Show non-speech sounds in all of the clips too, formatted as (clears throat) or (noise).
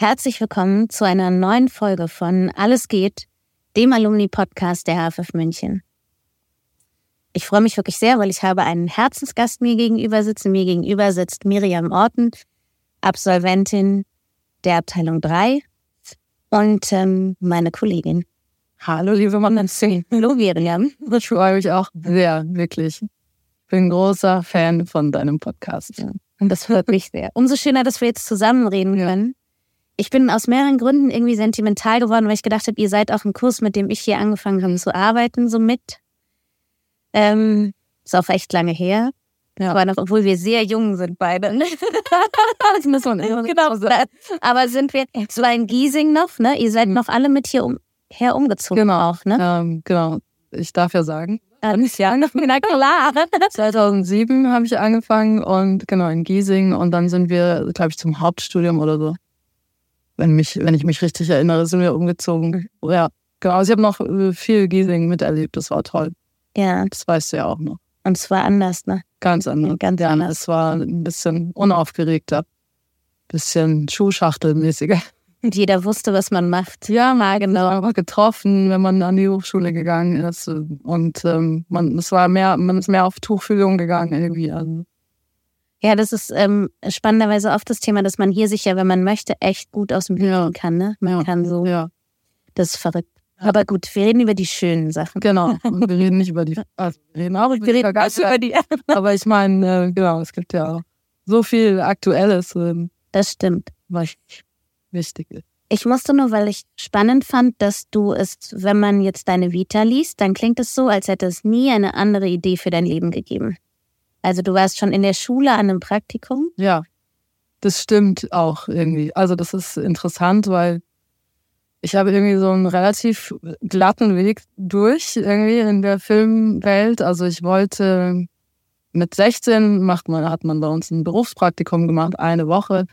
Herzlich willkommen zu einer neuen Folge von Alles geht, dem Alumni-Podcast der HFF München. Ich freue mich wirklich sehr, weil ich habe einen Herzensgast mir gegenüber sitzen. Mir gegenüber sitzt Miriam Orten, Absolventin der Abteilung 3 und ähm, meine Kollegin. Hallo, liebe Mandantin. Hallo, Miriam. Ich freue mich auch sehr, wirklich. Ich bin großer Fan von deinem Podcast. Und das freut mich sehr. Umso schöner, dass wir jetzt zusammen reden können. Ich bin aus mehreren Gründen irgendwie sentimental geworden, weil ich gedacht habe, ihr seid auch im Kurs, mit dem ich hier angefangen habe zu arbeiten, so mit. Ähm, ist auch echt lange her. Ja. Aber noch, obwohl wir sehr jung sind beide. (laughs) das muss man genau sagen. Aber sind wir, es war in Giesing noch, ne? Ihr seid mhm. noch alle mit hier um, her umgezogen genau. auch, ne? Ähm, genau. Ich darf ja sagen. Alles (laughs) ja, (laughs) na klar. 2007 habe ich angefangen und genau in Giesing und dann sind wir, glaube ich, zum Hauptstudium oder so. Wenn, mich, wenn ich mich richtig erinnere, sind wir umgezogen. Ja, genau. Also ich habe noch äh, viel Giesing miterlebt. Das war toll. Ja. Das weißt du ja auch noch. Und es war anders, ne? Ganz anders. Ja, ganz ja, anders. Es war ein bisschen unaufgeregter, bisschen Schuhschachtelmäßiger. Und jeder wusste, was man macht. Ja, mal genau. Aber getroffen, wenn man an die Hochschule gegangen ist. Und ähm, man, es war mehr, man ist mehr auf Tuchfühlung gegangen irgendwie. Also. Ja, das ist ähm, spannenderweise oft das Thema, dass man hier sich ja, wenn man möchte, echt gut aus dem Bild ja. kann. Ne? Man ja. kann so. Ja. Das ist verrückt. Aber gut, wir reden über die schönen Sachen. Genau. (laughs) Und wir reden nicht über die. Also wir reden auch über wir reden also über die. Aber ich meine, äh, genau, es gibt ja auch so viel Aktuelles, ähm, Das stimmt. was wichtig ist. Ich musste nur, weil ich spannend fand, dass du es, wenn man jetzt deine Vita liest, dann klingt es so, als hätte es nie eine andere Idee für dein Leben gegeben. Also du warst schon in der Schule an einem Praktikum. Ja, das stimmt auch irgendwie. Also das ist interessant, weil ich habe irgendwie so einen relativ glatten Weg durch irgendwie in der Filmwelt. Also ich wollte mit 16 macht man, hat man bei uns ein Berufspraktikum gemacht, eine Woche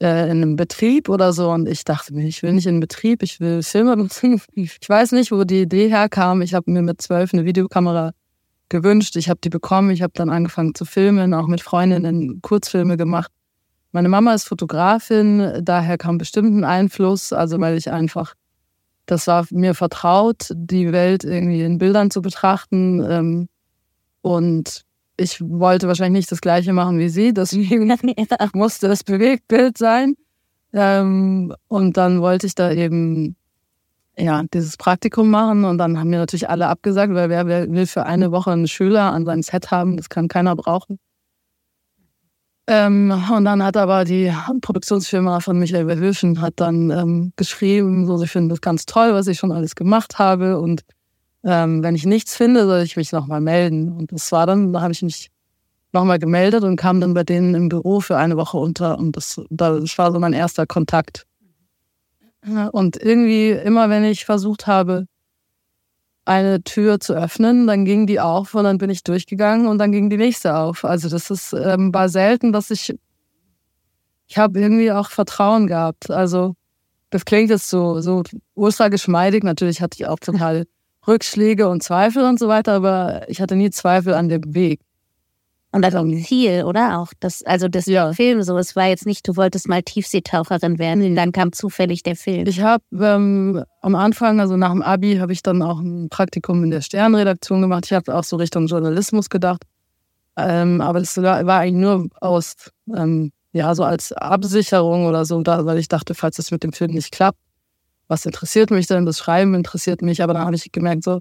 äh, in einem Betrieb oder so. Und ich dachte mir, ich will nicht in einen Betrieb, ich will Filme. (laughs) Ich weiß nicht, wo die Idee herkam. Ich habe mir mit zwölf eine Videokamera gewünscht. Ich habe die bekommen. Ich habe dann angefangen zu filmen, auch mit Freundinnen Kurzfilme gemacht. Meine Mama ist Fotografin, daher kam bestimmt ein Einfluss, also weil ich einfach, das war mir vertraut, die Welt irgendwie in Bildern zu betrachten. Ähm, und ich wollte wahrscheinlich nicht das Gleiche machen wie sie, deswegen (laughs) musste das Bewegtbild sein. Ähm, und dann wollte ich da eben ja, dieses Praktikum machen und dann haben mir natürlich alle abgesagt, weil wer, wer will für eine Woche einen Schüler an seinem Set haben, das kann keiner brauchen. Ähm, und dann hat aber die Produktionsfirma von Michael Verhöfen hat dann ähm, geschrieben, so sie finden das ganz toll, was ich schon alles gemacht habe und ähm, wenn ich nichts finde, soll ich mich nochmal melden. Und das war dann, da habe ich mich nochmal gemeldet und kam dann bei denen im Büro für eine Woche unter und das, das war so mein erster Kontakt. Und irgendwie immer, wenn ich versucht habe, eine Tür zu öffnen, dann ging die auf und dann bin ich durchgegangen und dann ging die nächste auf. Also das ist ähm, war selten, dass ich ich habe irgendwie auch Vertrauen gehabt. Also das klingt jetzt so so ultra geschmeidig. Natürlich hatte ich auch total (laughs) Rückschläge und Zweifel und so weiter, aber ich hatte nie Zweifel an dem Weg. Und das um Ziel, oder auch? Das, also das Ja. Film so, es war jetzt nicht, du wolltest mal Tiefseetaucherin werden, dann kam zufällig der Film. Ich habe ähm, am Anfang, also nach dem Abi, habe ich dann auch ein Praktikum in der Sternredaktion gemacht. Ich habe auch so Richtung Journalismus gedacht. Ähm, aber das war, war eigentlich nur aus, ähm, ja, so als Absicherung oder so, da, weil ich dachte, falls es mit dem Film nicht klappt, was interessiert mich denn? Das Schreiben interessiert mich. Aber dann habe ich gemerkt, so,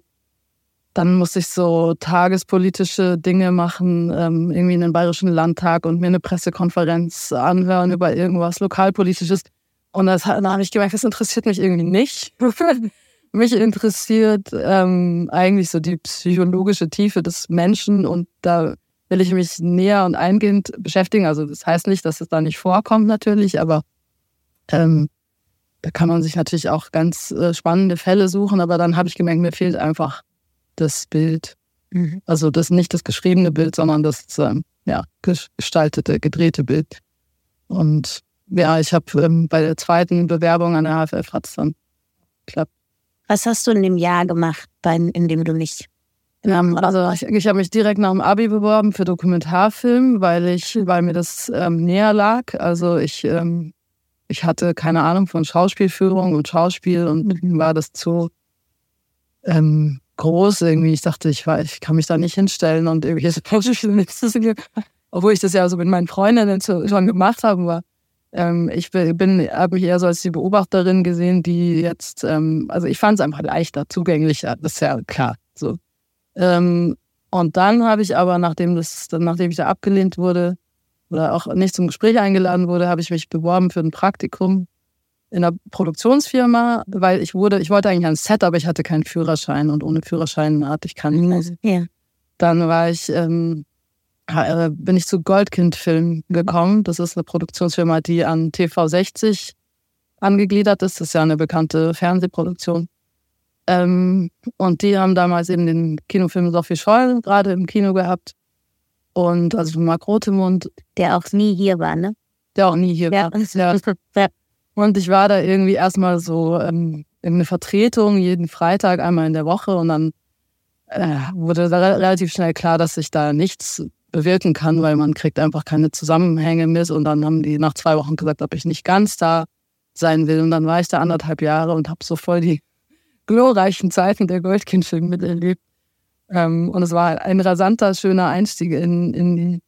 dann musste ich so tagespolitische Dinge machen, ähm, irgendwie in den Bayerischen Landtag und mir eine Pressekonferenz anhören über irgendwas Lokalpolitisches. Und das, dann habe ich gemerkt, das interessiert mich irgendwie nicht. (laughs) mich interessiert ähm, eigentlich so die psychologische Tiefe des Menschen und da will ich mich näher und eingehend beschäftigen. Also das heißt nicht, dass es da nicht vorkommt natürlich, aber ähm, da kann man sich natürlich auch ganz äh, spannende Fälle suchen, aber dann habe ich gemerkt, mir fehlt einfach das Bild. Mhm. Also das nicht das geschriebene Bild, sondern das ähm, ja, gestaltete, gedrehte Bild. Und ja, ich habe ähm, bei der zweiten Bewerbung an der HFF hat es dann geklappt. Was hast du in dem Jahr gemacht, in dem du nicht? Ähm, also ich, ich habe mich direkt nach dem Abi beworben für Dokumentarfilm, weil ich, weil mir das ähm, näher lag. Also ich, ähm, ich hatte keine Ahnung von Schauspielführung und Schauspiel und mir war das zu ähm, groß irgendwie. Ich dachte, ich, war, ich kann mich da nicht hinstellen und irgendwie (laughs) obwohl ich das ja so mit meinen Freundinnen schon gemacht habe, aber ähm, ich bin, habe mich eher so als die Beobachterin gesehen, die jetzt, ähm, also ich fand es einfach leichter, zugänglicher, das ist ja klar. So. Ähm, und dann habe ich aber, nachdem, das, nachdem ich da abgelehnt wurde oder auch nicht zum Gespräch eingeladen wurde, habe ich mich beworben für ein Praktikum in einer Produktionsfirma, weil ich wurde, ich wollte eigentlich ans Set, aber ich hatte keinen Führerschein und ohne Führerschein hatte ich keinen. Ja. Dann war ich ähm, äh, bin ich zu Goldkind Film gekommen. Das ist eine Produktionsfirma, die an TV60 angegliedert ist. Das ist ja eine bekannte Fernsehproduktion. Ähm, und die haben damals eben den Kinofilm Sophie Scholl gerade im Kino gehabt. Und also Marc Rotemund. Der auch nie hier war, ne? Der auch nie hier ja. war. Ja. (laughs) Und ich war da irgendwie erstmal so ähm, in eine Vertretung jeden Freitag einmal in der Woche und dann äh, wurde da relativ schnell klar, dass ich da nichts bewirken kann, weil man kriegt einfach keine Zusammenhänge mit. Und dann haben die nach zwei Wochen gesagt, ob ich nicht ganz da sein will. Und dann war ich da anderthalb Jahre und habe so voll die glorreichen Zeiten der Goldkindfilme miterlebt. Ähm, und es war ein rasanter, schöner Einstieg in, in die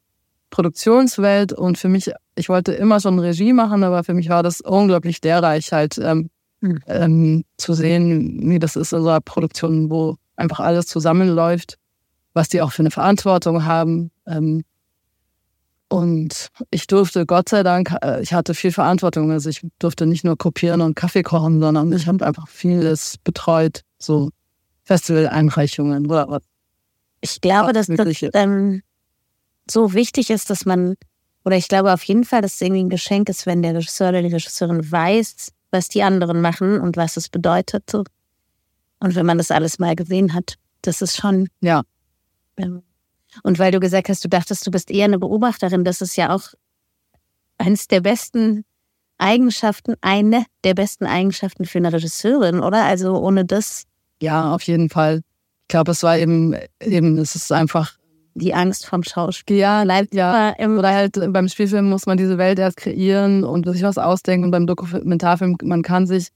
Produktionswelt. Und für mich, ich wollte immer schon Regie machen, aber für mich war das unglaublich lehrreich, halt ähm, hm. ähm, zu sehen, wie das ist in so einer Produktion, wo einfach alles zusammenläuft was die auch für eine Verantwortung haben. Ähm, und ich durfte, Gott sei Dank, äh, ich hatte viel Verantwortung. Also ich durfte nicht nur kopieren und Kaffee kochen, sondern ich habe einfach vieles betreut, so Festival-Einreichungen oder was. Ich glaube, dass das ähm, so wichtig ist, dass man, oder ich glaube auf jeden Fall, dass es irgendwie ein Geschenk ist, wenn der Regisseur oder die Regisseurin weiß, was die anderen machen und was es bedeutet. So. Und wenn man das alles mal gesehen hat, das ist schon ja. Und weil du gesagt hast, du dachtest, du bist eher eine Beobachterin, das ist ja auch eines der besten Eigenschaften, eine der besten Eigenschaften für eine Regisseurin, oder? Also ohne das. Ja, auf jeden Fall. Ich glaube, es war eben, eben, es ist einfach. Die Angst vom Schauspiel. Ja, leider. Ja. Oder halt beim Spielfilm muss man diese Welt erst kreieren und sich was ausdenken. Und beim Dokumentarfilm, man kann sich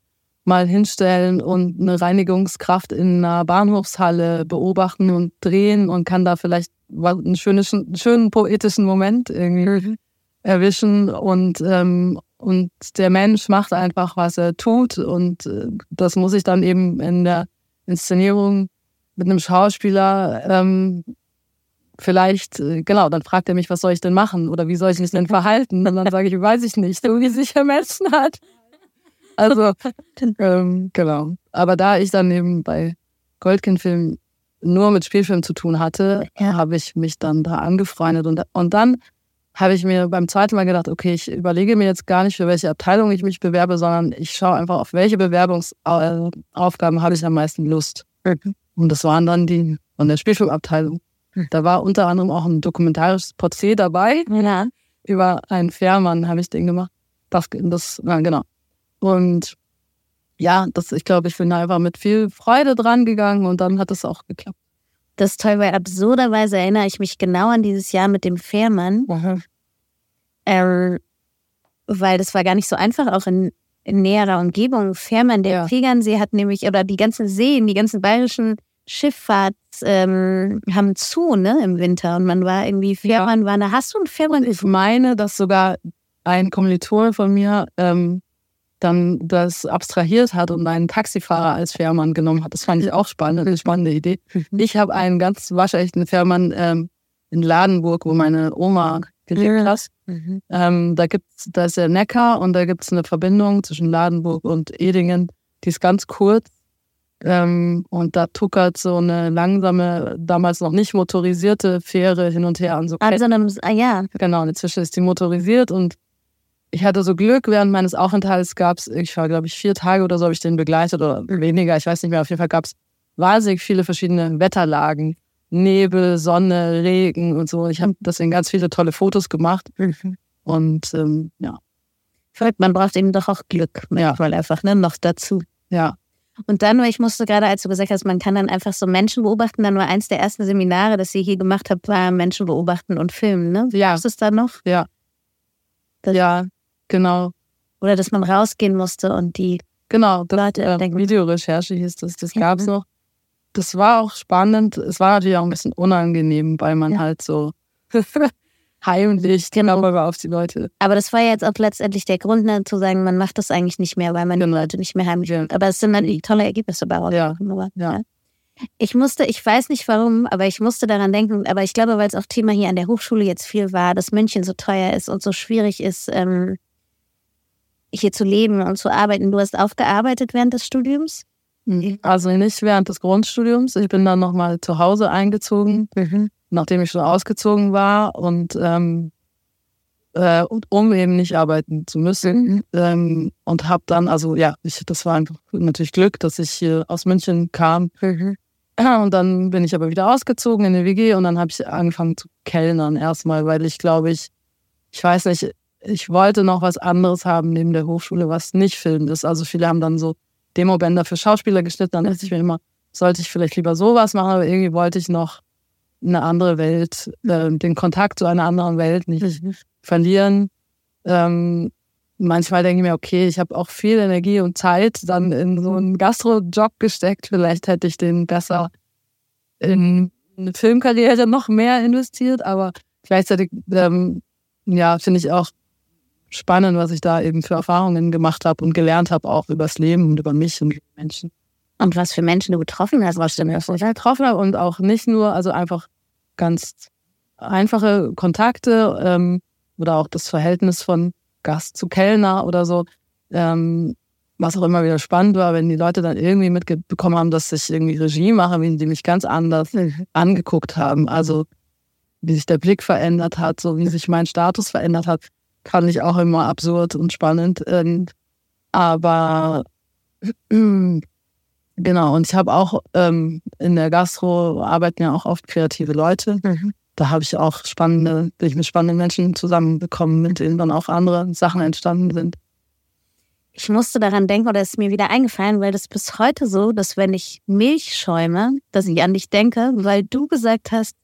mal hinstellen und eine Reinigungskraft in einer Bahnhofshalle beobachten und drehen und kann da vielleicht einen schönen, schönen poetischen Moment irgendwie mhm. erwischen und ähm, und der Mensch macht einfach, was er tut und äh, das muss ich dann eben in der Inszenierung mit einem Schauspieler ähm, vielleicht, äh, genau, dann fragt er mich, was soll ich denn machen oder wie soll ich mich denn verhalten? Und dann sage ich, weiß ich nicht, so wie sich der Mensch hat. Also, ähm, genau. Aber da ich dann eben bei Goldkind-Filmen nur mit Spielfilmen zu tun hatte, ja. habe ich mich dann da angefreundet. Und, und dann habe ich mir beim zweiten Mal gedacht, okay, ich überlege mir jetzt gar nicht, für welche Abteilung ich mich bewerbe, sondern ich schaue einfach, auf welche Bewerbungsaufgaben habe ich am meisten Lust. Mhm. Und das waren dann die von der Spielfilmabteilung. Mhm. Da war unter anderem auch ein dokumentarisches Porträt dabei. Ja. Über einen Fährmann habe ich den gemacht. Das, das, ja, genau. Und ja, das, ich glaube, ich bin einfach mit viel Freude dran gegangen und dann hat es auch geklappt. Das ist toll, weil absurderweise erinnere ich mich genau an dieses Jahr mit dem Fährmann. Ähm, weil das war gar nicht so einfach, auch in, in näherer Umgebung. Fährmann, der ja. Tegernsee hat nämlich, oder die ganzen Seen, die ganzen bayerischen Schifffahrts ähm, haben zu, ne, im Winter. Und man war irgendwie, Fährmann ja. war eine, hast du einen Fährmann? Ich meine, dass sogar ein Kommilitone von mir ähm, dann das abstrahiert hat und einen Taxifahrer als Fährmann genommen hat. Das fand ich auch spannend, eine spannende Idee. Mhm. Ich habe einen ganz waschechten Fährmann ähm, in Ladenburg, wo meine Oma gelebt hat. Mhm. Ähm, da gibt's, da ist der Neckar und da gibt es eine Verbindung zwischen Ladenburg und Edingen. Die ist ganz kurz. Ähm, und da tuckert so eine langsame, damals noch nicht motorisierte Fähre hin und her an so Also, ah, ja. Genau, inzwischen ist die motorisiert und ich hatte so Glück, während meines Aufenthalts gab es, ich war, glaube ich, vier Tage oder so habe ich den begleitet oder weniger, ich weiß nicht mehr, auf jeden Fall gab es wahnsinnig viele verschiedene Wetterlagen. Nebel, Sonne, Regen und so. Ich habe deswegen ganz viele tolle Fotos gemacht. Mhm. Und ähm, ja. Man braucht eben doch auch Glück manchmal ja. einfach, ne? Noch dazu. Ja. Und dann, ich musste gerade, als du gesagt hast, man kann dann einfach so Menschen beobachten, dann war eins der ersten Seminare, das ihr hier gemacht habt, war Menschen beobachten und filmen, ne? Ja. Was ist da noch? Ja. Das ja, genau. Oder dass man rausgehen musste und die genau, das, Leute äh, Videorecherche hieß das, das gab es noch das war auch spannend. Es war natürlich auch ein bisschen unangenehm, weil man ja. halt so (laughs) heimlich genau war auf die Leute. Aber das war jetzt auch letztendlich der Grund, ne, zu sagen, man macht das eigentlich nicht mehr, weil man genau. die Leute nicht mehr heimlich ja. Aber es sind dann tolle Ergebnisse bei rausgekommen. Ja. ja. Ich musste, ich weiß nicht warum, aber ich musste daran denken, aber ich glaube, weil es auch Thema hier an der Hochschule jetzt viel war, dass München so teuer ist und so schwierig ist, ähm, hier zu leben und zu arbeiten. Du hast aufgearbeitet während des Studiums? Mhm. Also nicht während des Grundstudiums. Ich bin dann nochmal zu Hause eingezogen, mhm. nachdem ich schon ausgezogen war und ähm, äh, um eben nicht arbeiten zu müssen. Mhm. Ähm, und habe dann, also ja, ich, das war einfach natürlich Glück, dass ich hier aus München kam. Mhm. Und dann bin ich aber wieder ausgezogen in die WG und dann habe ich angefangen zu kellnern erstmal, weil ich glaube, ich, ich weiß nicht, ich wollte noch was anderes haben neben der Hochschule, was nicht Film ist. Also viele haben dann so Demobänder für Schauspieler geschnitten. Dann dachte ich mir immer, sollte ich vielleicht lieber sowas machen, aber irgendwie wollte ich noch eine andere Welt, äh, den Kontakt zu einer anderen Welt nicht mhm. verlieren. Ähm, manchmal denke ich mir, okay, ich habe auch viel Energie und Zeit dann in so einen Gastro-Job gesteckt. Vielleicht hätte ich den besser in eine Filmkarriere noch mehr investiert, aber gleichzeitig ähm, ja, finde ich auch spannend, was ich da eben für Erfahrungen gemacht habe und gelernt habe, auch übers Leben und über mich und Menschen. Und was für Menschen du getroffen hast, was du mir getroffen habe und auch nicht nur, also einfach ganz einfache Kontakte ähm, oder auch das Verhältnis von Gast zu Kellner oder so. Ähm, was auch immer wieder spannend war, wenn die Leute dann irgendwie mitbekommen haben, dass ich irgendwie Regie mache, wie die mich ganz anders mhm. angeguckt haben. Also wie sich der Blick verändert hat, so wie sich mein Status verändert hat fand ich auch immer absurd und spannend. Ähm, aber genau, und ich habe auch ähm, in der Gastro arbeiten ja auch oft kreative Leute. Mhm. Da habe ich auch spannende, bin ich mit spannenden Menschen zusammenbekommen, mit denen dann auch andere Sachen entstanden sind. Ich musste daran denken, oder es ist mir wieder eingefallen, weil das bis heute so, dass wenn ich Milch schäume, dass ich an dich denke, weil du gesagt hast,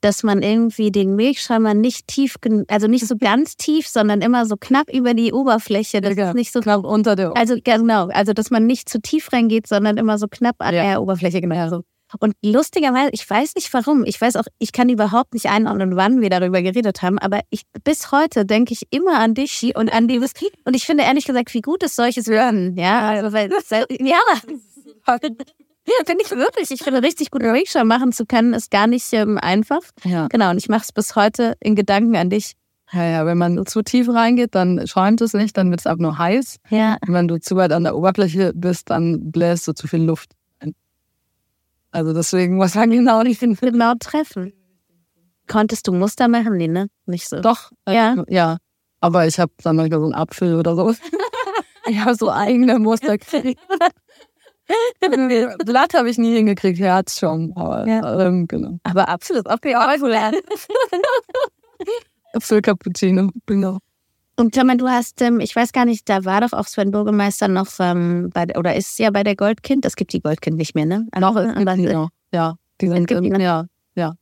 dass man irgendwie den Milchschäumer nicht tief, also nicht so (laughs) ganz tief, sondern immer so knapp über die Oberfläche. Das ja, ist nicht so knapp unter der Also genau, also dass man nicht zu tief reingeht, sondern immer so knapp an ja. der Oberfläche genau. Und lustigerweise, ich weiß nicht warum, ich weiß auch, ich kann überhaupt nicht einordnen, wann wir darüber geredet haben, aber ich, bis heute denke ich immer an dich und an die Whisky. Und ich finde ehrlich gesagt, wie gut ist solches Hören, ja, also, weil, ja, (laughs) ja, finde ich wirklich. Ich finde, richtig gute Rikscha machen zu können, ist gar nicht ähm, einfach. Ja. Genau, und ich mache es bis heute in Gedanken an dich. Ja, ja, wenn man zu tief reingeht, dann schäumt es nicht, dann wird es auch nur heiß. Ja. Und wenn du zu weit an der Oberfläche bist, dann bläst du zu viel Luft. Also deswegen muss man genau nicht (laughs) genau treffen. Konntest du Muster machen? Nee, ne? Nicht so. Doch. Ja. Ja. Aber ich habe dann manchmal so einen Apfel oder so. (laughs) ich habe so eigene Muster gekriegt. (laughs) Blatt habe ich nie hingekriegt, Herz schon. Aber, ja. ähm, genau. aber auch populär. (laughs) Apfel Cappuccino, genau. Und Thomas, du hast, ähm, ich weiß gar nicht, da war doch auch Sven Bürgermeister noch ähm, bei, oder ist ja bei der Goldkind. Es gibt die Goldkind nicht mehr, ne? Noch aber, genau. Ja, die sind, gibt ähm, ja, ja.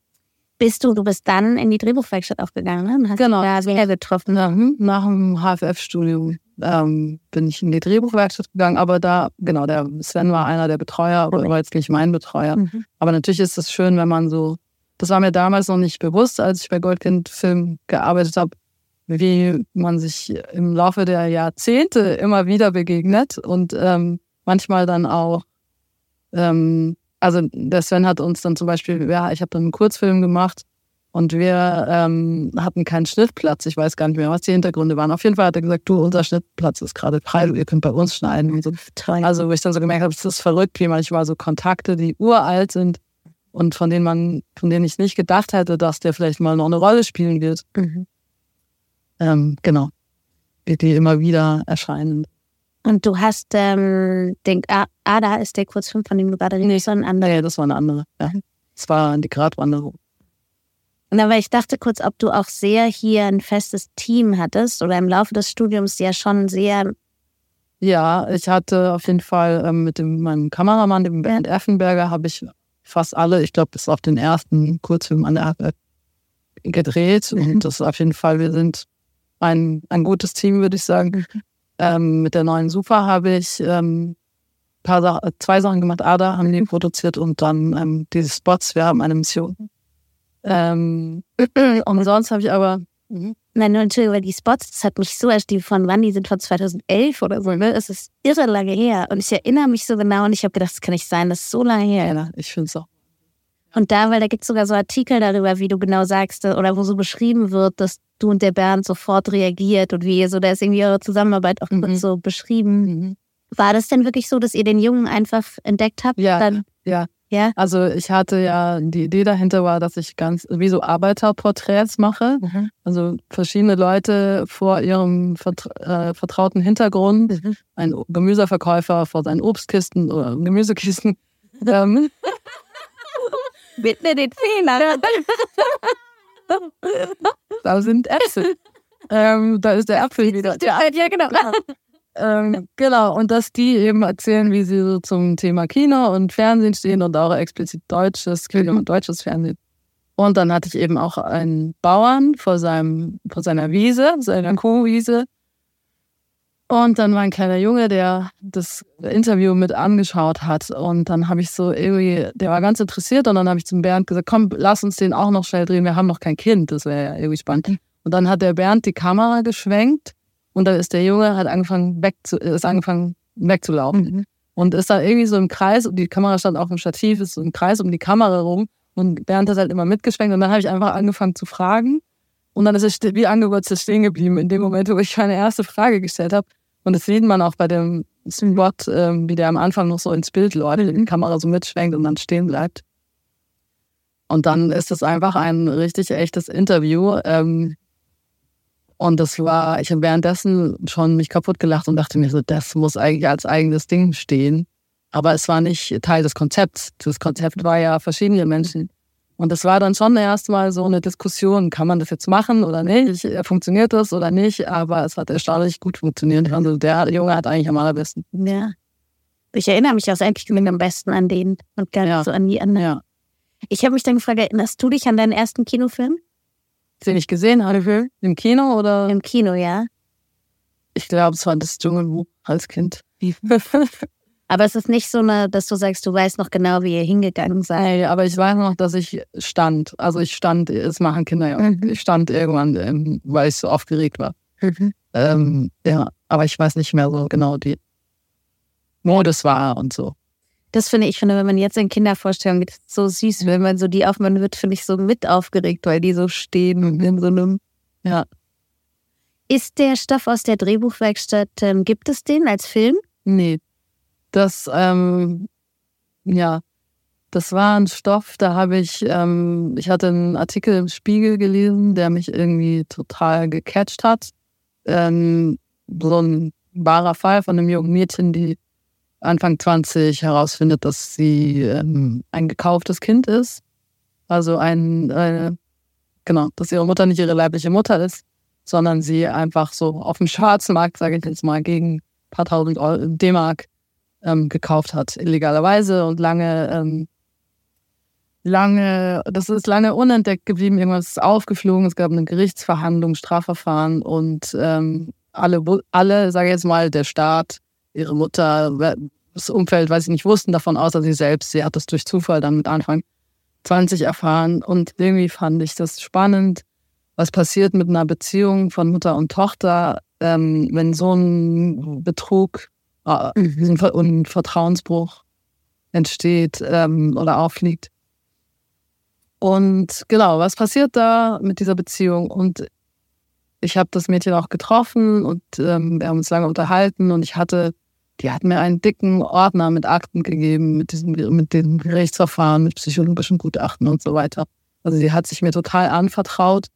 Bist du, du bist dann in die Drehbuchwerkstatt aufgegangen, ne? Und hast genau. da wieder getroffen. Ja, hm, nach dem HFF-Studium ähm, bin ich in die Drehbuchwerkstatt gegangen, aber da, genau, der Sven war einer der Betreuer, aber war jetzt nicht mein Betreuer. Mhm. Aber natürlich ist es schön, wenn man so, das war mir damals noch nicht bewusst, als ich bei Goldkind Film gearbeitet habe, wie man sich im Laufe der Jahrzehnte immer wieder begegnet und ähm, manchmal dann auch, ähm, also der Sven hat uns dann zum Beispiel, ja, ich habe dann einen Kurzfilm gemacht und wir ähm, hatten keinen Schnittplatz. Ich weiß gar nicht mehr, was die Hintergründe waren. Auf jeden Fall hat er gesagt, du, unser Schnittplatz ist gerade frei, ihr könnt bei uns schneiden. Und so. Also wo ich dann so gemerkt habe, es ist verrückt, wie manchmal so Kontakte, die uralt sind und von denen man, von denen ich nicht gedacht hätte, dass der vielleicht mal noch eine Rolle spielen wird. Mhm. Ähm, genau. wie die immer wieder erscheinen. Und du hast ähm, den ah, Ada ist der Kurzfilm, von dem du gerade redest, nee. sondern andere. Nee, das war eine andere. Ja. Das war die Gratwanderung. Na, weil ich dachte kurz, ob du auch sehr hier ein festes Team hattest oder im Laufe des Studiums ja schon sehr. Ja, ich hatte auf jeden Fall ähm, mit dem, meinem Kameramann, dem Bernd Effenberger, habe ich fast alle, ich glaube, bis auf den ersten Kurzfilm an der gedreht. Mhm. Und das ist auf jeden Fall, wir sind ein, ein gutes Team, würde ich sagen. Mhm. Ähm, mit der neuen Super habe ich ähm, paar Sa zwei Sachen gemacht. Ada haben die mhm. produziert und dann ähm, diese Spots. Wir haben eine Mission. Ähm, (clears throat) und sonst habe ich aber. Mhm. Nein, nur Entschuldigung, weil die Spots, das hat mich so erst, die von wann, die sind von 2011 oder so, ne? Es ist irre lange her. Und ich erinnere mich so genau und ich habe gedacht, das kann nicht sein, das ist so lange her. Ja, ich finde es auch. Und da, weil da gibt es sogar so Artikel darüber, wie du genau sagst, oder wo so beschrieben wird, dass du und der Bernd sofort reagiert und wie ihr so, da ist irgendwie eure Zusammenarbeit auch mhm. so beschrieben. Mhm. War das denn wirklich so, dass ihr den Jungen einfach entdeckt habt? Ja, Dann, ja. Ja. Also ich hatte ja, die Idee dahinter war, dass ich ganz wie so Arbeiterporträts mache. Mhm. Also verschiedene Leute vor ihrem äh, vertrauten Hintergrund. Mhm. Ein Gemüseverkäufer vor seinen Obstkisten oder Gemüsekisten. (laughs) ähm. Bitte den Fehler. da sind Äpfel. Ähm, da ist der Apfel wieder. Ja, ja genau. (laughs) Ähm, genau, und dass die eben erzählen, wie sie so zum Thema Kino und Fernsehen stehen und auch explizit deutsches Kino und deutsches Fernsehen. Und dann hatte ich eben auch einen Bauern vor, seinem, vor seiner Wiese, seiner Kuhwiese. Und dann war ein kleiner Junge, der das Interview mit angeschaut hat. Und dann habe ich so irgendwie, der war ganz interessiert. Und dann habe ich zum Bernd gesagt, komm, lass uns den auch noch schnell drehen. Wir haben noch kein Kind. Das wäre ja irgendwie spannend. Und dann hat der Bernd die Kamera geschwenkt und dann ist der Junge, hat angefangen, wegzu, ist angefangen wegzulaufen. Mhm. Und ist dann irgendwie so im Kreis, und die Kamera stand auch im Stativ, ist so im Kreis um die Kamera rum. Und Bernd hat halt immer mitgeschwenkt. Und dann habe ich einfach angefangen zu fragen. Und dann ist er wie angewurzelt stehen geblieben in dem Moment, wo ich meine erste Frage gestellt habe. Und das sieht man auch bei dem Spot, ähm, wie der am Anfang noch so ins Bild läuft, die Kamera so mitschwenkt und dann stehen bleibt. Und dann ist es einfach ein richtig echtes Interview. Ähm, und das war, ich habe währenddessen schon mich kaputt gelacht und dachte mir so, das muss eigentlich als eigenes Ding stehen. Aber es war nicht Teil des Konzepts. Das Konzept war ja verschiedene Menschen. Und das war dann schon erstmal so eine Diskussion, kann man das jetzt machen oder nicht? Funktioniert das oder nicht? Aber es hat erstaunlich gut funktioniert. Also der Junge hat eigentlich am allerbesten. Ja. Ich erinnere mich auch eigentlich am besten an den und gar nicht ja. so an die anderen. Ja. Ich habe mich dann gefragt, erinnerst du dich an deinen ersten Kinofilm? Den ich gesehen habe, im Kino oder? Im Kino, ja. Ich glaube, es war das Dschungelbuch als Kind. (laughs) aber es ist nicht so, eine, dass du sagst, du weißt noch genau, wie ihr hingegangen seid. Hey, aber ich weiß noch, dass ich stand. Also ich stand, es machen Kinder ja. Mhm. Ich stand irgendwann, ähm, weil ich so aufgeregt war. Mhm. Ähm, ja, aber ich weiß nicht mehr so genau die, wo das war und so das finde ich, finde, wenn man jetzt in Kindervorstellungen geht, so süß, wenn man so die aufmachen wird, finde ich so mit aufgeregt, weil die so stehen in so einem, ja. Ist der Stoff aus der Drehbuchwerkstatt, ähm, gibt es den als Film? Nee. Das, ähm, ja, das war ein Stoff, da habe ich, ähm, ich hatte einen Artikel im Spiegel gelesen, der mich irgendwie total gecatcht hat. Ähm, so ein wahrer Fall von einem jungen Mädchen, die Anfang 20 herausfindet, dass sie ähm, ein gekauftes Kind ist. Also ein, äh, genau, dass ihre Mutter nicht ihre leibliche Mutter ist, sondern sie einfach so auf dem schwarzen Markt, sage ich jetzt mal, gegen ein paar tausend D-Mark ähm, gekauft hat, illegalerweise und lange, ähm, lange, das ist lange unentdeckt geblieben. Irgendwas ist aufgeflogen, es gab eine Gerichtsverhandlung, Strafverfahren und ähm, alle, alle, sage ich jetzt mal, der Staat, ihre Mutter, das Umfeld, weiß ich nicht, wussten davon außer sie selbst. Sie hat das durch Zufall dann mit Anfang 20 erfahren. Und irgendwie fand ich das spannend, was passiert mit einer Beziehung von Mutter und Tochter, ähm, wenn so ein Betrug äh, mhm. und Vertrauensbruch entsteht ähm, oder aufliegt. Und genau, was passiert da mit dieser Beziehung? Und ich habe das Mädchen auch getroffen und ähm, wir haben uns lange unterhalten und ich hatte die hat mir einen dicken Ordner mit Akten gegeben, mit diesem, mit dem Gerichtsverfahren, mit psychologischen Gutachten und so weiter. Also sie hat sich mir total anvertraut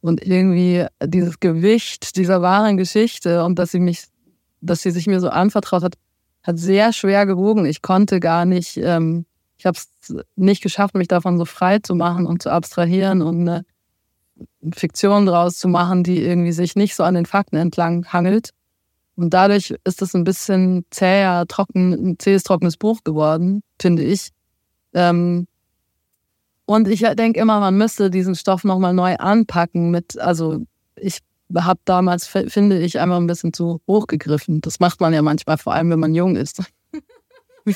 Und irgendwie dieses Gewicht dieser wahren Geschichte und dass sie mich, dass sie sich mir so anvertraut hat, hat sehr schwer gewogen. Ich konnte gar nicht, ähm, ich habe es nicht geschafft, mich davon so frei zu machen und zu abstrahieren und eine Fiktion draus zu machen, die irgendwie sich nicht so an den Fakten entlang hangelt. Und dadurch ist es ein bisschen zäher, trocken, ein zähes, trockenes Buch geworden, finde ich. Ähm, und ich denke immer, man müsste diesen Stoff nochmal neu anpacken mit, also ich habe damals, finde ich, einfach ein bisschen zu hoch gegriffen. Das macht man ja manchmal, vor allem wenn man jung ist. (laughs)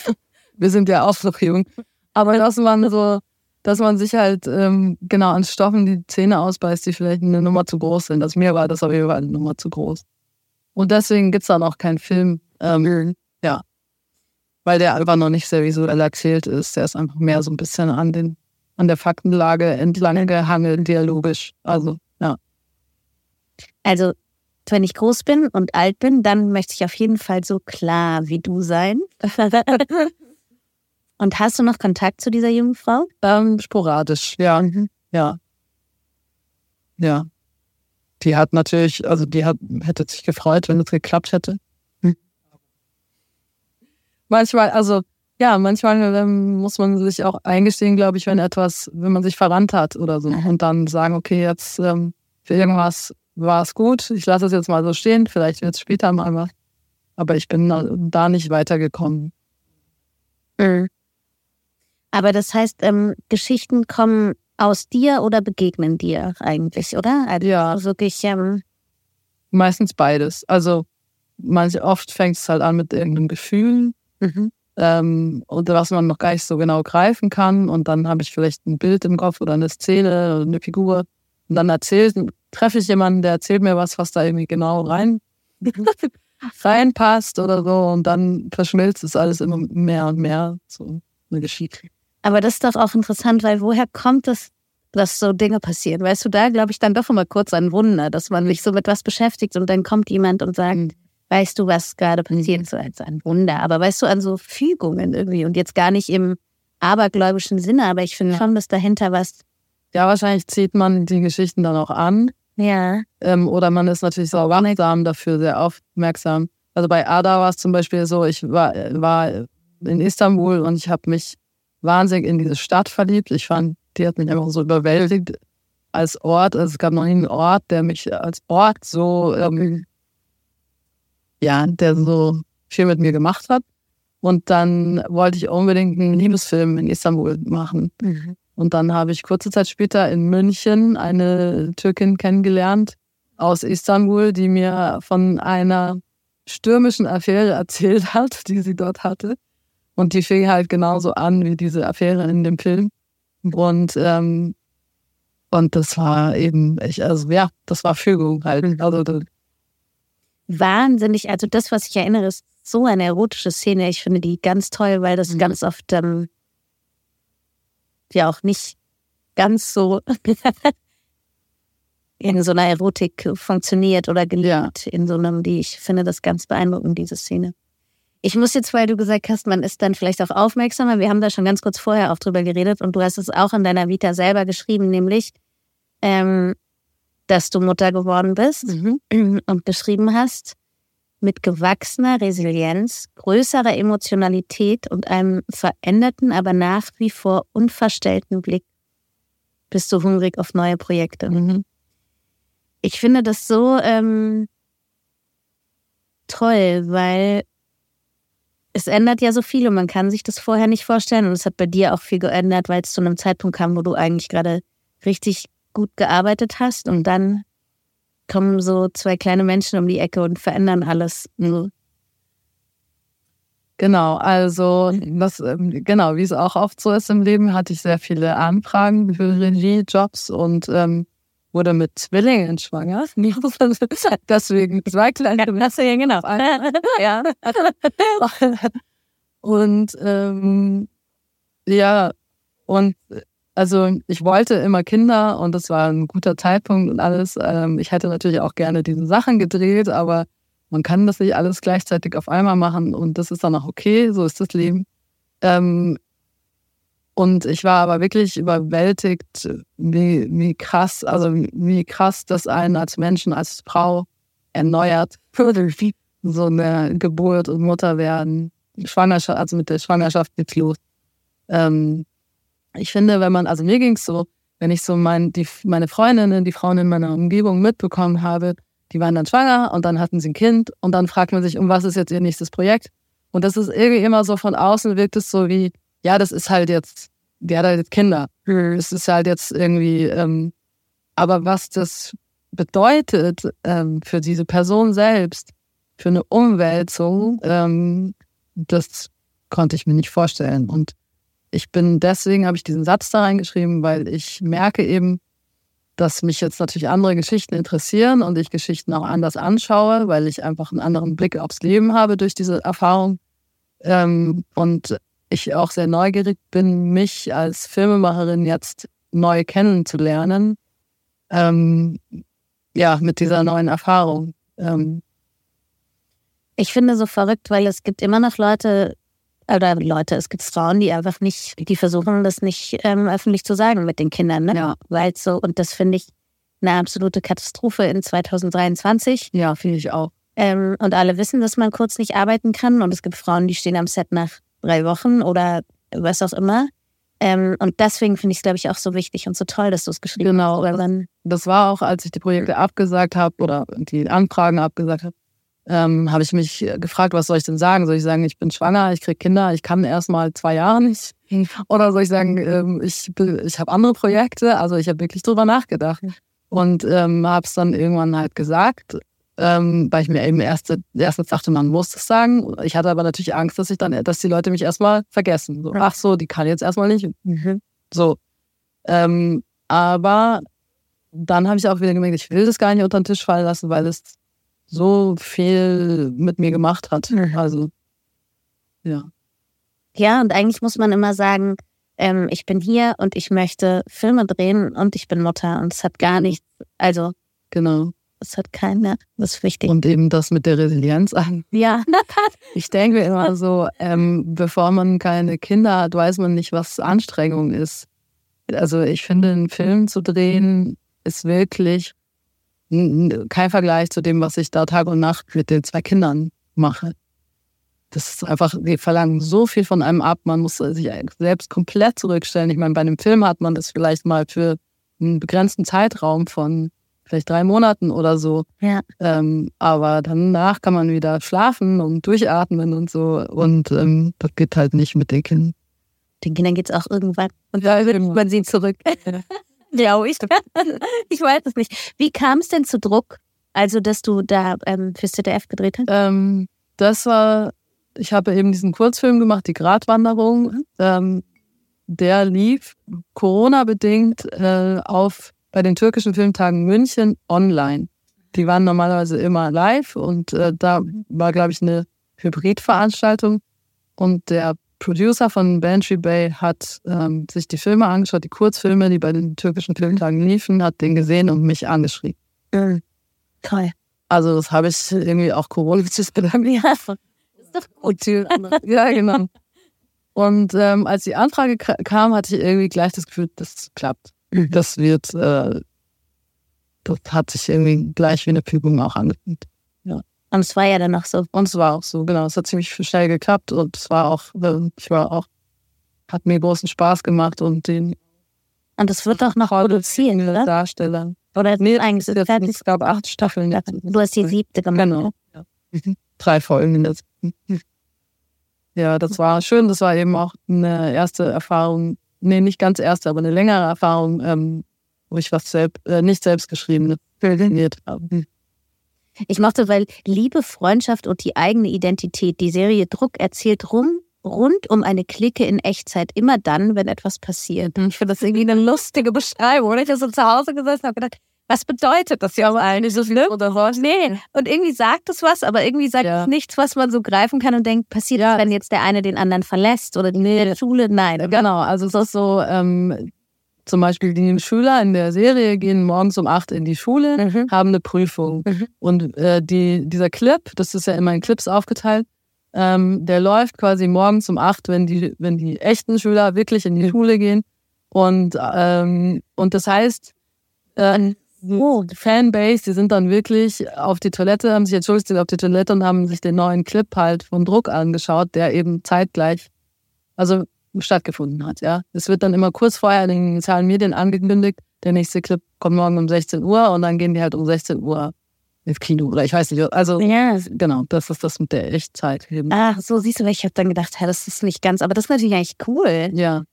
Wir sind ja auch noch jung. Aber dass man so, dass man sich halt ähm, genau an Stoffen die Zähne ausbeißt, die vielleicht eine Nummer zu groß sind. Also mir war das auf jeden Fall eine Nummer zu groß. Und deswegen gibt es dann auch keinen Film. Ähm, ja. Weil der einfach noch nicht sehr visuell erzählt ist. Der ist einfach mehr so ein bisschen an, den, an der Faktenlage entlang gehangelt, dialogisch. Also, ja. Also, wenn ich groß bin und alt bin, dann möchte ich auf jeden Fall so klar wie du sein. (laughs) und hast du noch Kontakt zu dieser jungen Frau? Ähm, sporadisch, ja. Mhm. Ja. Ja. Die hat natürlich, also die hat, hätte sich gefreut, wenn es geklappt hätte. Hm. Manchmal, also ja, manchmal ähm, muss man sich auch eingestehen, glaube ich, wenn etwas, wenn man sich verrannt hat oder so und dann sagen, okay, jetzt ähm, für irgendwas war es gut, ich lasse es jetzt mal so stehen, vielleicht wird es später mal was. Aber ich bin da nicht weitergekommen. Mhm. Aber das heißt, ähm, Geschichten kommen aus dir oder begegnen dir eigentlich, oder? Also ja. Wirklich. Ähm Meistens beides. Also manch, oft fängt es halt an mit irgendeinem Gefühl. Mhm. Ähm, und was man noch gar nicht so genau greifen kann. Und dann habe ich vielleicht ein Bild im Kopf oder eine Szene oder eine Figur. Und dann erzählt, treffe ich jemanden, der erzählt mir was, was da irgendwie genau rein, (laughs) reinpasst oder so. Und dann verschmilzt es alles immer mehr und mehr. So eine Geschichte. Aber das ist doch auch interessant, weil woher kommt es, dass so Dinge passieren? Weißt du, da glaube ich dann doch immer kurz an Wunder, dass man sich so mit was beschäftigt und dann kommt jemand und sagt, mhm. weißt du, was gerade passiert, so als ein Wunder. Aber weißt du, an so Fügungen irgendwie und jetzt gar nicht im abergläubischen Sinne, aber ich finde ja. schon, dass dahinter was. Ja, wahrscheinlich zieht man die Geschichten dann auch an. Ja. Ähm, oder man ist natürlich so wachsam dafür, sehr aufmerksam. Also bei Ada war es zum Beispiel so, ich war, war in Istanbul und ich habe mich wahnsinnig in diese Stadt verliebt. Ich fand, die hat mich einfach so überwältigt als Ort. Also es gab noch nie einen Ort, der mich als Ort so, ähm, ja, der so viel mit mir gemacht hat. Und dann wollte ich unbedingt einen Liebesfilm in Istanbul machen. Mhm. Und dann habe ich kurze Zeit später in München eine Türkin kennengelernt aus Istanbul, die mir von einer stürmischen Affäre (laughs) erzählt hat, die sie dort hatte. Und die fing halt genauso an wie diese Affäre in dem Film. Und, ähm, und das war eben, ich, also ja, das war Fügung halt. Also, Wahnsinnig. Also das, was ich erinnere, ist so eine erotische Szene. Ich finde die ganz toll, weil das mhm. ganz oft ähm, ja auch nicht ganz so (laughs) in so einer Erotik funktioniert oder gelingt. Ja. In so einem, die ich finde das ganz beeindruckend, diese Szene. Ich muss jetzt, weil du gesagt hast, man ist dann vielleicht auch aufmerksamer. Wir haben da schon ganz kurz vorher auch drüber geredet und du hast es auch in deiner Vita selber geschrieben, nämlich, ähm, dass du Mutter geworden bist mhm. (clears throat) und geschrieben hast, mit gewachsener Resilienz, größerer Emotionalität und einem veränderten, aber nach wie vor unverstellten Blick bist du hungrig auf neue Projekte. Mhm. Ich finde das so ähm, toll, weil es ändert ja so viel und man kann sich das vorher nicht vorstellen. Und es hat bei dir auch viel geändert, weil es zu einem Zeitpunkt kam, wo du eigentlich gerade richtig gut gearbeitet hast und dann kommen so zwei kleine Menschen um die Ecke und verändern alles. Genau, also das, ähm, genau, wie es auch oft so ist im Leben, hatte ich sehr viele Anfragen für Regiejobs und ähm, wurde mit Zwillingen schwanger. (laughs) Deswegen zwei kleine Messer, ja, genau. ja. Und ähm, ja, und also ich wollte immer Kinder und das war ein guter Zeitpunkt und alles. Ähm, ich hätte natürlich auch gerne diese Sachen gedreht, aber man kann das nicht alles gleichzeitig auf einmal machen und das ist dann auch okay, so ist das Leben. Ähm, Und ich war aber wirklich überwältigt, wie, wie krass, also wie, krass das einen als Menschen, als Frau erneuert. So eine Geburt und Mutter werden, Schwangerschaft, also mit der Schwangerschaft los. Ähm, ich finde, wenn man, also mir ging's so, wenn ich so mein, die, meine Freundinnen, die Frauen in meiner Umgebung mitbekommen habe, die waren dann schwanger und dann hatten sie ein Kind und dann fragt man sich, um was ist jetzt ihr nächstes Projekt? Und das ist irgendwie immer so von außen wirkt es so wie, ja, das ist halt jetzt, der hat halt jetzt Kinder. Es ist halt jetzt irgendwie, ähm, aber was das bedeutet ähm, für diese Person selbst, für eine Umwälzung, ähm, das konnte ich mir nicht vorstellen. Und ich bin, deswegen habe ich diesen Satz da reingeschrieben, weil ich merke eben, dass mich jetzt natürlich andere Geschichten interessieren und ich Geschichten auch anders anschaue, weil ich einfach einen anderen Blick aufs Leben habe durch diese Erfahrung. Ähm, und ich auch sehr neugierig bin, mich als Filmemacherin jetzt neu kennenzulernen. Ähm, ja, mit dieser neuen Erfahrung. Ähm, ich finde so verrückt, weil es gibt immer noch Leute, oder Leute, es gibt Frauen, die einfach nicht, die versuchen, das nicht ähm, öffentlich zu sagen mit den Kindern, ne? Ja. Weil so, und das finde ich eine absolute Katastrophe in 2023. Ja, finde ich auch. Ähm, und alle wissen, dass man kurz nicht arbeiten kann. Und es gibt Frauen, die stehen am Set nach drei Wochen oder was auch immer. Ähm, und deswegen finde ich es, glaube ich, auch so wichtig und so toll, dass du es geschrieben genau. hast. Genau. Das war auch, als ich die Projekte abgesagt habe oder die Anfragen abgesagt habe, ähm, habe ich mich gefragt, was soll ich denn sagen? Soll ich sagen, ich bin schwanger, ich kriege Kinder, ich kann erst mal zwei Jahre nicht? Oder soll ich sagen, ähm, ich, ich habe andere Projekte? Also ich habe wirklich drüber nachgedacht und ähm, habe es dann irgendwann halt gesagt, ähm, weil ich mir eben erst, erstens dachte, man muss es sagen. Ich hatte aber natürlich Angst, dass ich dann, dass die Leute mich erstmal vergessen. So, ach so, die kann jetzt erstmal nicht. Mhm. So. Ähm, aber dann habe ich auch wieder gemerkt, ich will das gar nicht unter den Tisch fallen lassen, weil es so viel mit mir gemacht hat. Also, ja. Ja, und eigentlich muss man immer sagen, ähm, ich bin hier und ich möchte Filme drehen und ich bin Mutter und es hat gar nichts, also Genau. Es hat keine, das ist wichtig. Und eben das mit der Resilienz an. ja, (laughs) Ich denke immer so, ähm, bevor man keine Kinder hat, weiß man nicht, was Anstrengung ist. Also ich finde, einen Film zu drehen ist wirklich kein Vergleich zu dem, was ich da Tag und Nacht mit den zwei Kindern mache. Das ist einfach, die verlangen so viel von einem ab. Man muss sich selbst komplett zurückstellen. Ich meine, bei einem Film hat man das vielleicht mal für einen begrenzten Zeitraum von vielleicht drei Monaten oder so. Ja. Ähm, aber danach kann man wieder schlafen und durchatmen und so. Und ähm, das geht halt nicht mit den Kindern. den Kindern geht's auch irgendwann. Und Ja, dann immer. man sie zurück. (laughs) Glaube ich. (laughs) ich weiß es nicht. Wie kam es denn zu Druck? Also, dass du da ähm, fürs ZDF gedreht hast? Ähm, das war, ich habe eben diesen Kurzfilm gemacht, die Gratwanderung. Ähm, der lief Corona-bedingt äh, auf bei den türkischen Filmtagen München online. Die waren normalerweise immer live und äh, da war, glaube ich, eine Hybridveranstaltung. Und der Producer von Bantry Bay hat ähm, sich die Filme angeschaut, die Kurzfilme, die bei den türkischen Filmtagen liefen, hat den gesehen und mich angeschrieben. Toll. Also das habe ich irgendwie auch Corona gedacht. (laughs) Ja, ist doch gut. ja, genau. Und ähm, als die Anfrage ka- kam, hatte ich irgendwie gleich das Gefühl, das klappt. Das wird, äh, das hat sich irgendwie gleich wie eine Fügung auch angefühlt. Und es war ja dann noch so. Und es war auch so, genau. Es hat ziemlich schnell geklappt und es war auch, äh, ich war auch, hat mir großen Spaß gemacht und den Und es wird doch noch produziert, oder? Darstellern. Oder Nee, eigentlich jetzt, fertig. es gab acht Staffeln. Du hast die siebte gemacht. Genau. Ja. Drei Folgen in der (laughs) Ja, das war schön. Das war eben auch eine erste Erfahrung, nee, nicht ganz erste, aber eine längere Erfahrung, ähm, wo ich was selbst, äh, nicht selbst geschrieben filmiert habe. Ich mochte, weil Liebe, Freundschaft und die eigene Identität, die Serie Druck erzählt rum, rund um eine Clique in Echtzeit, immer dann, wenn etwas passiert. Ich finde das irgendwie eine lustige Beschreibung. Oder ich habe so zu Hause gesessen und habe gedacht, was bedeutet das jetzt eigentlich? So schlimm? Oder was? Nee, und irgendwie sagt es was, aber irgendwie sagt Ja. es nichts, was man so greifen kann und denkt, passiert Ja. das, wenn jetzt der eine den anderen verlässt oder die Nee. Schule? Nein. Genau, also es ist so, ähm, zum Beispiel die Schüler in der Serie gehen morgens um acht in die Schule, Mhm. haben eine Prüfung. Mhm. Und äh, die, dieser Clip, das ist ja immer in Clips aufgeteilt, Ähm, der läuft quasi morgens um acht, wenn die, wenn die echten Schüler wirklich in die Schule gehen. Und, ähm, und das heißt, äh, oh, Fanbase, die sind dann wirklich auf die Toilette, haben sich entschuldigt, sind auf die Toilette und haben sich den neuen Clip halt von Druck angeschaut, der eben zeitgleich, also stattgefunden hat, ja. Es wird dann immer kurz vorher in den sozialen Medien angekündigt, der nächste Clip kommt morgen um 16 Uhr und dann gehen die halt um 16 Uhr ins Kino oder ich weiß nicht. Also ja. genau, das ist das mit der Echtzeit. Eben. Ach, so siehst du, ich habe dann gedacht, ja, das ist nicht ganz, aber das ist natürlich eigentlich cool. Ja.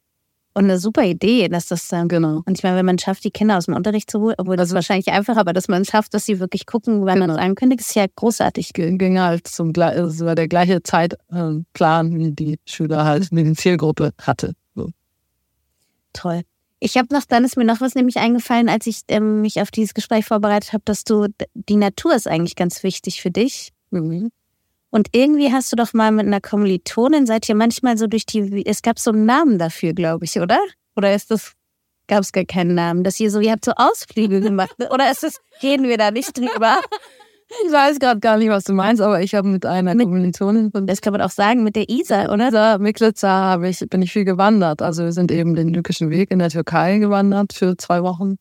Und eine super Idee, dass das dann. Genau. Und ich meine, wenn man schafft, die Kinder aus dem Unterricht zu holen, obwohl das ist wahrscheinlich einfach, aber dass man schafft, dass sie wirklich gucken, wann genau. man es ankündigt, ist ja großartig. Ging halt zum es war der gleiche Zeitplan, wie die Schüler halt mit der Zielgruppe hatte. So. Toll. Ich habe noch, dann ist mir noch was nämlich eingefallen, als ich ähm, mich auf dieses Gespräch vorbereitet habe, dass du, die Natur ist eigentlich ganz wichtig für dich. Mhm. Und irgendwie hast du doch mal mit einer Kommilitonin, seid ihr manchmal so durch die, es gab so einen Namen dafür, glaube ich, oder? Oder ist das, gab es gar keinen Namen, dass ihr so, ihr habt so Ausflüge gemacht, oder ist es, reden wir da nicht drüber? (laughs) Ich weiß gerade gar nicht, was du meinst, aber ich habe mit einer mit, Kommilitonin von. Das kann man auch sagen, mit der Isa, oder? Isa Miklitza habe ich, bin ich viel gewandert. Also wir sind eben den Lykischen Weg in der Türkei gewandert für zwei Wochen.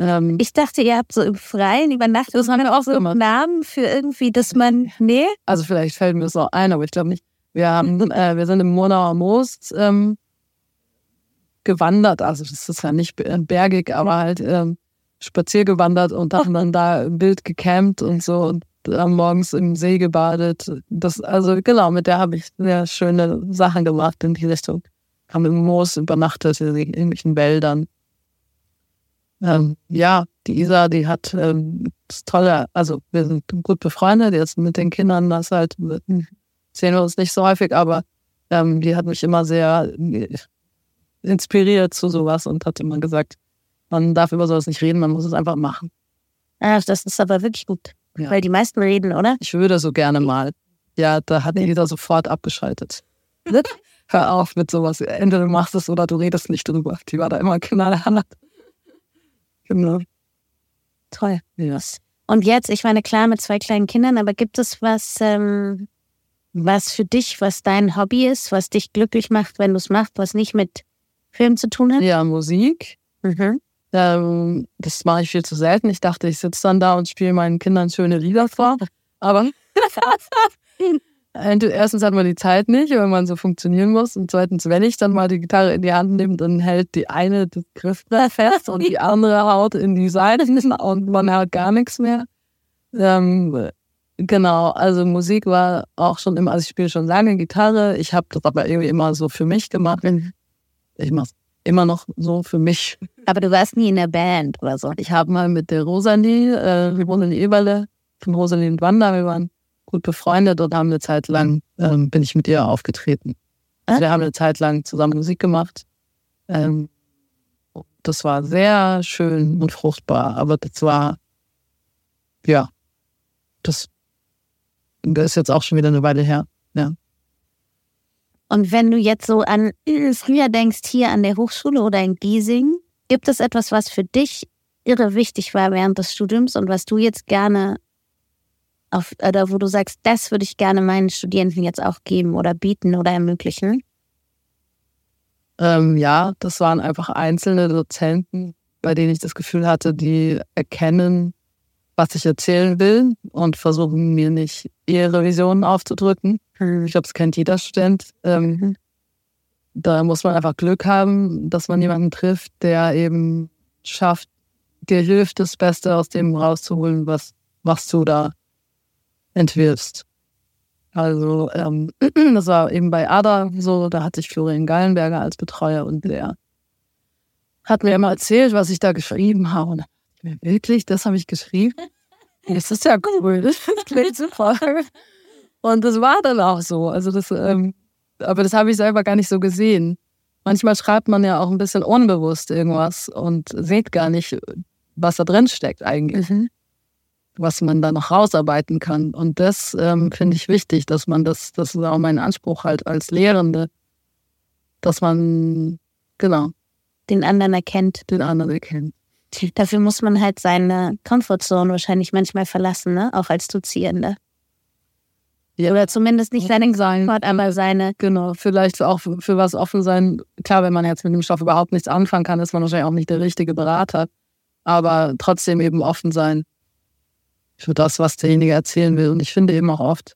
Ähm, ich dachte, ihr habt so im Freien übernachtet. Wir auch so gemacht. Namen für irgendwie, dass man. Nee? Also vielleicht fällt mir das auch ein, aber ich glaube nicht. Wir haben, (laughs) äh, wir sind im Monauer Moos ähm, gewandert. Also das ist ja nicht bergig, aber halt ähm, spaziergewandert und haben dann da im Bild gecampt und so und dann morgens im See gebadet. Das, also genau, mit der habe ich sehr schöne Sachen gemacht in die Richtung. Haben im Moos übernachtet, in irgendwelchen Wäldern. Ähm, ja, die Isa, die hat ähm, das Tolle, also wir sind gut befreundet, jetzt mit den Kindern, das halt sehen wir uns nicht so häufig, aber ähm, die hat mich immer sehr inspiriert zu sowas und hat immer gesagt, man darf über sowas nicht reden, man muss es einfach machen. Ach, das ist aber wirklich gut. Ja. Weil die meisten reden, oder? Ich würde so gerne mal. Ja, da hat jeder sofort abgeschaltet. (laughs) Hör auf mit sowas. Entweder du machst es oder du redest nicht drüber. Die war da immer knallhart. Genau. Toll. Ja. Und jetzt, ich meine, klar, mit zwei kleinen Kindern, aber gibt es was, ähm, was für dich, was dein Hobby ist, was dich glücklich macht, wenn du es machst, was nicht mit Film zu tun hat? Ja, Musik. Mhm. Ähm, das mache ich viel zu selten. Ich dachte, ich sitze dann da und spiele meinen Kindern schöne Lieder vor. (laughs) Aber (laughs) (laughs) erstens hat man die Zeit nicht, wenn man so funktionieren muss. Und zweitens, wenn ich dann mal die Gitarre in die Hand nehme, dann hält die eine das Griffbrett fest und die andere haut in die Seite (laughs) und man hat gar nichts mehr. Ähm, genau, also Musik war auch schon immer, also ich spiele schon lange Gitarre. Ich habe das aber irgendwie immer so für mich gemacht. Ich mache immer noch so für mich. Aber du warst nie in der Band oder so. Ich habe mal mit der Rosalie, äh, in Eberle, von Rosalie und Wanda, wir waren gut befreundet und haben eine Zeit lang, ähm, bin ich mit ihr aufgetreten. Also wir haben eine Zeit lang zusammen Musik gemacht. Ähm, das war sehr schön und fruchtbar, aber das war, ja, das, das ist jetzt auch schon wieder eine Weile her, ja. Und wenn du jetzt so an früher denkst, hier an der Hochschule oder in Giesing, gibt es etwas, was für dich irre wichtig war während des Studiums und was du jetzt gerne auf, oder wo du sagst, das würde ich gerne meinen Studierenden jetzt auch geben oder bieten oder ermöglichen? Ähm, ja, das waren einfach einzelne Dozenten, bei denen ich das Gefühl hatte, die erkennen, was ich erzählen will und versuchen mir nicht ihre Visionen aufzudrücken. Mhm. Ich glaube, es kennt jeder Student. Ähm, mhm. Da muss man einfach Glück haben, dass man jemanden trifft, der eben schafft, dir hilft, das Beste aus dem rauszuholen, was, was du da entwirfst. Also ähm, (clears throat) das war eben bei Ada so, da hatte ich Florian Gallenberger als Betreuer und der hat mir immer erzählt, was ich da geschrieben habe. Und mir, wirklich, das habe ich geschrieben? (laughs) Das ist ja cool. Das klingt super. Und das war dann auch so. Also das, ähm, aber das habe ich selber gar nicht so gesehen. Manchmal schreibt man ja auch ein bisschen unbewusst irgendwas und sieht gar nicht, was da drin steckt eigentlich. Mhm. Was man da noch rausarbeiten kann. Und das ähm, finde ich wichtig, dass man das, das ist auch mein Anspruch halt als Lehrende, dass man, genau. Den anderen erkennt. Den anderen erkennt. Dafür muss man halt seine Comfortzone wahrscheinlich manchmal verlassen, ne? Auch als Dozierende. Ja. Oder zumindest nicht seinen sein, aber seine. Genau, vielleicht auch für, für was offen sein. Klar, wenn man jetzt mit dem Stoff überhaupt nichts anfangen kann, ist man wahrscheinlich auch nicht der richtige Berater. Aber trotzdem eben offen sein für das, was derjenige erzählen will. Und ich finde eben auch oft,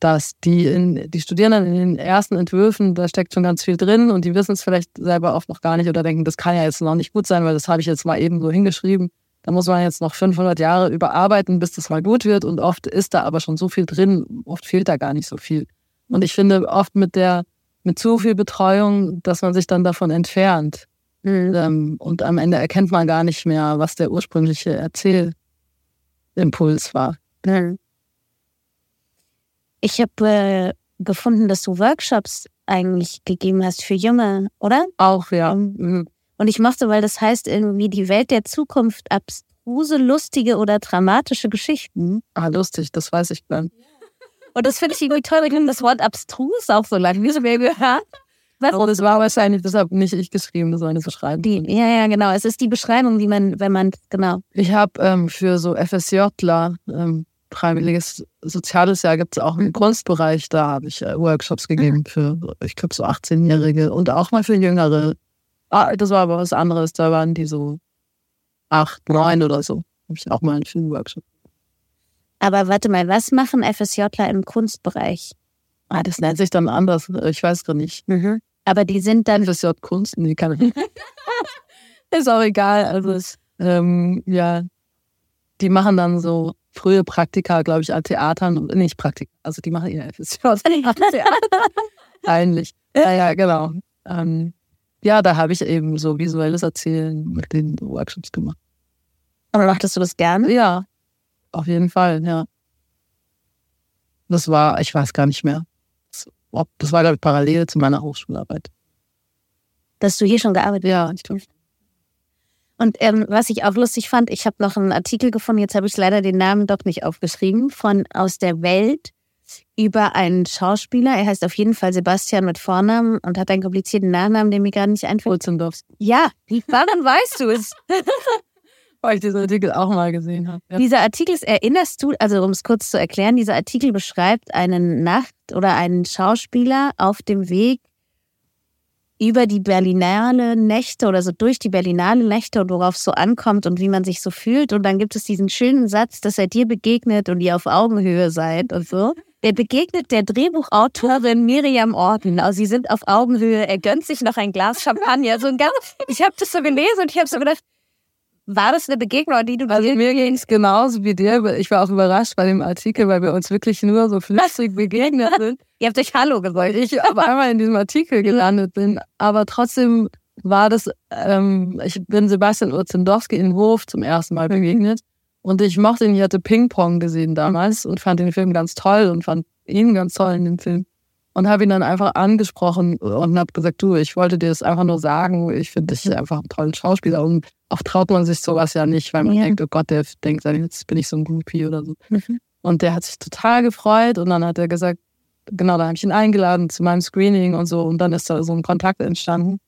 dass die, in, die Studierenden in den ersten Entwürfen, da steckt schon ganz viel drin und die wissen es vielleicht selber oft noch gar nicht oder denken, das kann ja jetzt noch nicht gut sein, weil das habe ich jetzt mal eben so hingeschrieben. Da muss man jetzt noch 500 Jahre überarbeiten, bis das mal gut wird. Und oft ist da aber schon so viel drin. Oft fehlt da gar nicht so viel. Und ich finde oft mit der, mit zu viel Betreuung, dass man sich dann davon entfernt. Mhm. Ähm, und am Ende erkennt man gar nicht mehr, was der ursprüngliche Erzählimpuls war. Ich habe äh, gefunden, dass du Workshops eigentlich gegeben hast für Junge, oder? Auch, ja. Mhm. Und ich mochte, weil das heißt irgendwie die Welt der Zukunft, abstruse, lustige oder dramatische Geschichten. Ah, lustig, das weiß ich dann. Und das finde ich irgendwie toll. Ich finde das Wort abstrus auch so lang. Wie so mir gehört. Was? Oh, das war wahrscheinlich deshalb nicht ich geschrieben, das war eine Beschreibung. Die, ja, ja, genau. Es ist die Beschreibung, wie man, wenn man, genau. Ich habe ähm, für so FSJler, ähm, freiwilliges soziales Jahr, gibt es auch im Kunstbereich, da habe ich äh, Workshops gegeben für, ich glaube, so 18-Jährige und auch mal für Jüngere. Ah, das war aber was anderes. Da waren die so acht, neun oder so. Habe ich auch mal einen Filmworkshop. Aber warte mal, was machen FSJler im Kunstbereich? Ah, das nennt sich dann anders. Ich weiß gar nicht. Mhm. Aber die sind dann. FSJ Kunst? Nee, kann ich. (laughs) Ist auch egal. Also, es, ähm, ja, die machen dann so frühe Praktika, glaube ich, an Theatern und nicht Praktika. Also, die machen ihr FSJ. (laughs) Eigentlich. Ja, ja, genau. Ähm, ja, da habe ich eben so visuelles Erzählen mit den Workshops gemacht. Aber machtest du das gerne? Ja, auf jeden Fall, ja. Das war, ich weiß gar nicht mehr. Das war, glaube ich, parallel zu meiner Hochschularbeit. Dass du hier schon gearbeitet hast? Ja, ich glaube. Und ähm, was ich auch lustig fand, ich habe noch einen Artikel gefunden, jetzt habe ich leider den Namen doch nicht aufgeschrieben, von aus der Welt über einen Schauspieler. Er heißt auf jeden Fall Sebastian mit Vornamen und hat einen komplizierten Nachnamen, der mir gerade nicht einfällt. Olzendorf. Ja, warum (laughs) weißt du es? Weil ich diesen Artikel auch mal gesehen habe. Ja. Dieser Artikel, erinnerst du, also um es kurz zu erklären, dieser Artikel beschreibt einen Nacht- oder einen Schauspieler auf dem Weg über die Berlinale Nächte oder so durch die Berlinale Nächte und worauf es so ankommt und wie man sich so fühlt. Und dann gibt es diesen schönen Satz, dass er dir begegnet und ihr auf Augenhöhe seid und so. Er begegnet der Drehbuchautorin Miriam Orten. Also sie sind auf Augenhöhe. Er gönnt sich noch ein Glas Champagner. So ein ganz, ich habe das so gelesen und ich habe so gedacht, war das eine Begegnung, die du Also mir ging es genauso wie dir. Ich war auch überrascht bei dem Artikel, weil wir uns wirklich nur so flüssig begegnet (laughs) sind. Ihr habt euch Hallo gesagt. Ich aber einmal in diesem Artikel gelandet bin. Aber trotzdem war das, ähm, ich bin Sebastian Urzendowski in Hof zum ersten Mal begegnet. Und ich mochte ihn, ich hatte Ping-Pong gesehen damals und fand den Film ganz toll und fand ihn ganz toll in dem Film. Und habe ihn dann einfach angesprochen und habe gesagt, du, ich wollte dir das einfach nur sagen, ich finde dich einfach einen tollen Schauspieler. Und oft traut man sich sowas ja nicht, weil man ja. denkt, oh Gott, der denkt, jetzt bin ich so ein Groupie oder so. Mhm. Und der hat sich total gefreut und dann hat er gesagt, genau, da habe ich ihn eingeladen zu meinem Screening und so und dann ist da so ein Kontakt entstanden.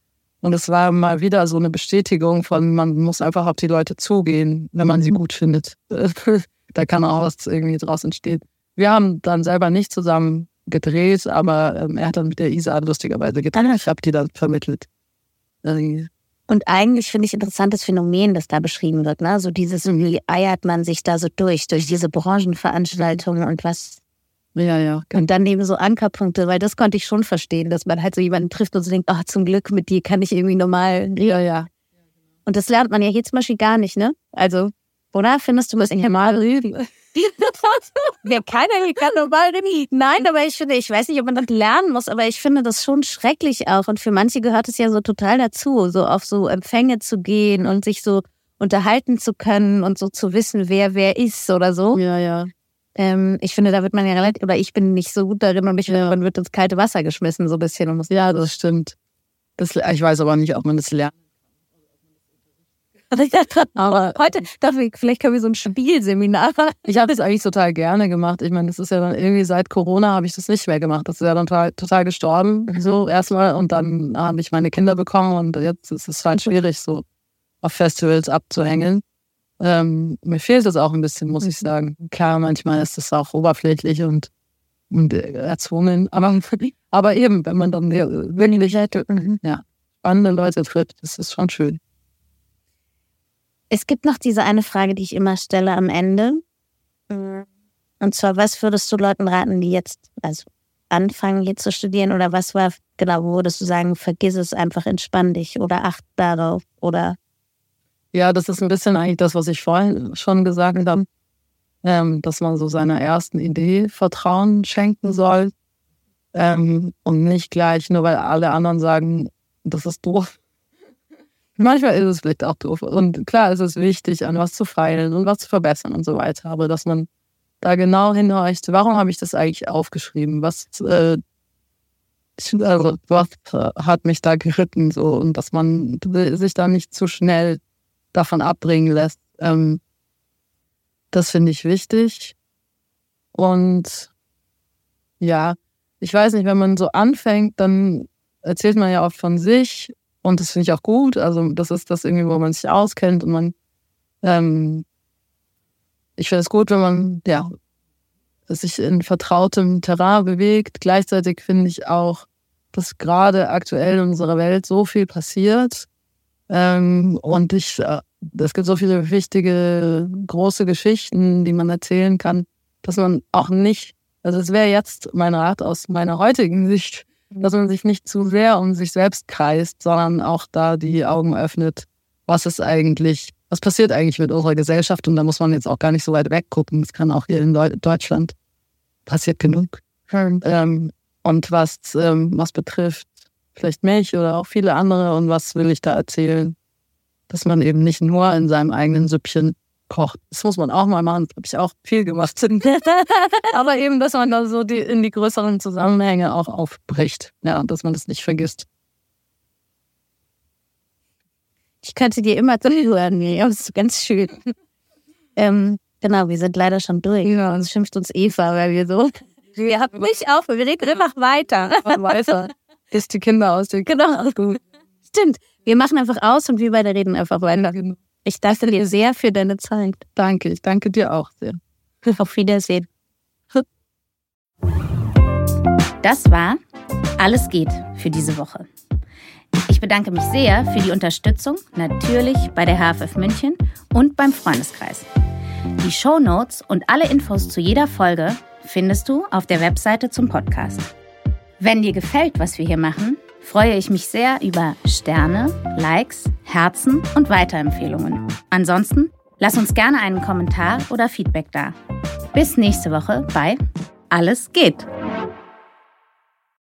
Und es war mal wieder so eine Bestätigung von, man muss einfach auf die Leute zugehen, wenn man sie mhm. gut findet. (laughs) da kann auch was irgendwie draus entstehen. Wir haben dann selber nicht zusammen gedreht, aber ähm, er hat dann mit der Isa lustigerweise gedreht. Ich habe die dann vermittelt. Und eigentlich finde ich interessant das Phänomen, das da beschrieben wird. Ne? So dieses, wie eiert man sich da so durch, durch diese Branchenveranstaltungen und was ja, ja. Und dann eben so Ankerpunkte, weil das konnte ich schon verstehen, dass man halt so jemanden trifft und so denkt, ach, zum Glück, mit dir kann ich irgendwie normal. Ja, ja. Und das lernt man ja hier zum Beispiel gar nicht, ne? Also, oder? Findest du, müssen normal reden? Wir haben keiner hier kann normal. Nein, aber ich finde, ich weiß nicht, ob man das lernen muss, aber ich finde das schon schrecklich auch. Und für manche gehört es ja so total dazu, so auf so Empfänge zu gehen und sich so unterhalten zu können und so zu wissen, wer wer ist oder so. Ja, ja. Ähm, ich finde, da wird man ja relativ, oder ich bin nicht so gut darin und ich finde, man wird ins kalte Wasser geschmissen, so ein bisschen. Und muss ja, das stimmt. Das, ich weiß aber nicht, ob man das lernt. Aber heute, dafür, vielleicht können wir so ein Spielseminar. Ich habe das eigentlich total gerne gemacht. Ich meine, das ist ja dann irgendwie seit Corona habe ich das nicht mehr gemacht. Das ist ja dann total, total gestorben. Mhm. So erstmal und dann habe ich meine Kinder bekommen und jetzt ist es halt schwierig, so auf Festivals abzuhängen. Ähm, mir fehlt das auch ein bisschen, muss ich mhm. sagen. Klar, manchmal ist das auch oberflächlich und und erzwungen. Aber, aber eben, wenn man dann wirklich ja, spannende Leute trifft, das ist schon schön. Es gibt noch diese eine Frage, die ich immer stelle am Ende. Und zwar, was würdest du Leuten raten, die jetzt also anfangen, hier zu studieren? Oder was war, genau, wo würdest du sagen, vergiss es einfach, entspann dich oder acht darauf oder ja, das ist ein bisschen eigentlich das, was ich vorhin schon gesagt habe, ähm, dass man so seiner ersten Idee Vertrauen schenken soll ähm, und nicht gleich, nur weil alle anderen sagen, das ist doof. Manchmal ist es vielleicht auch doof. Und klar ist es wichtig, an was zu feilen und was zu verbessern und so weiter. Aber dass man da genau hinhorcht, warum habe ich das eigentlich aufgeschrieben? Was, äh, also, was hat mich da geritten? So, und dass man sich da nicht zu schnell davon abbringen lässt. Ähm, das finde ich wichtig. Und ja, ich weiß nicht, wenn man so anfängt, dann erzählt man ja oft von sich und das finde ich auch gut. Also das ist das irgendwie, wo man sich auskennt und man, ähm, ich finde es gut, wenn man ja sich in vertrautem Terrain bewegt. Gleichzeitig finde ich auch, dass gerade aktuell in unserer Welt so viel passiert ähm, und ich, äh, es gibt so viele wichtige, große Geschichten, die man erzählen kann, dass man auch nicht, also es wäre jetzt mein Rat aus meiner heutigen Sicht, dass man sich nicht zu sehr um sich selbst kreist, sondern auch da die Augen öffnet, was ist eigentlich, was passiert eigentlich mit unserer Gesellschaft und da muss man jetzt auch gar nicht so weit weggucken. Es kann auch hier in Deutschland passiert genug. Ähm, und was, ähm, was betrifft vielleicht mich oder auch viele andere und was will ich da erzählen? Dass man eben nicht nur in seinem eigenen Süppchen kocht. Das muss man auch mal machen, das habe ich auch viel gemacht. (laughs) Aber eben, dass man da so die, in die größeren Zusammenhänge auch aufbricht. Ja, dass man das nicht vergisst. Ich könnte dir immer zuhören, das ist ganz schön. Ähm, genau, wir sind leider schon durch. Ja. Uns schimpft uns Eva, weil wir so. (laughs) Wir haben mich auf, wir reden einfach weiter. Weiter. Ist die Kinder aus dem Genau. Gut. Stimmt. Wir machen einfach aus und wir beide reden einfach weiter. Genau. Ich danke dir sehr für deine Zeit. Danke, ich danke dir auch sehr. (laughs) Auf Wiedersehen. Das war Alles geht für diese Woche. Ich bedanke mich sehr für die Unterstützung, natürlich bei der HFF München und beim Freundeskreis. Die Show Notes und alle Infos zu jeder Folge findest du auf der Webseite zum Podcast. Wenn dir gefällt, was wir hier machen, freue ich mich sehr über Sterne, Likes, Herzen und Weiterempfehlungen. Ansonsten lass uns gerne einen Kommentar oder Feedback da. Bis nächste Woche bei Alles geht.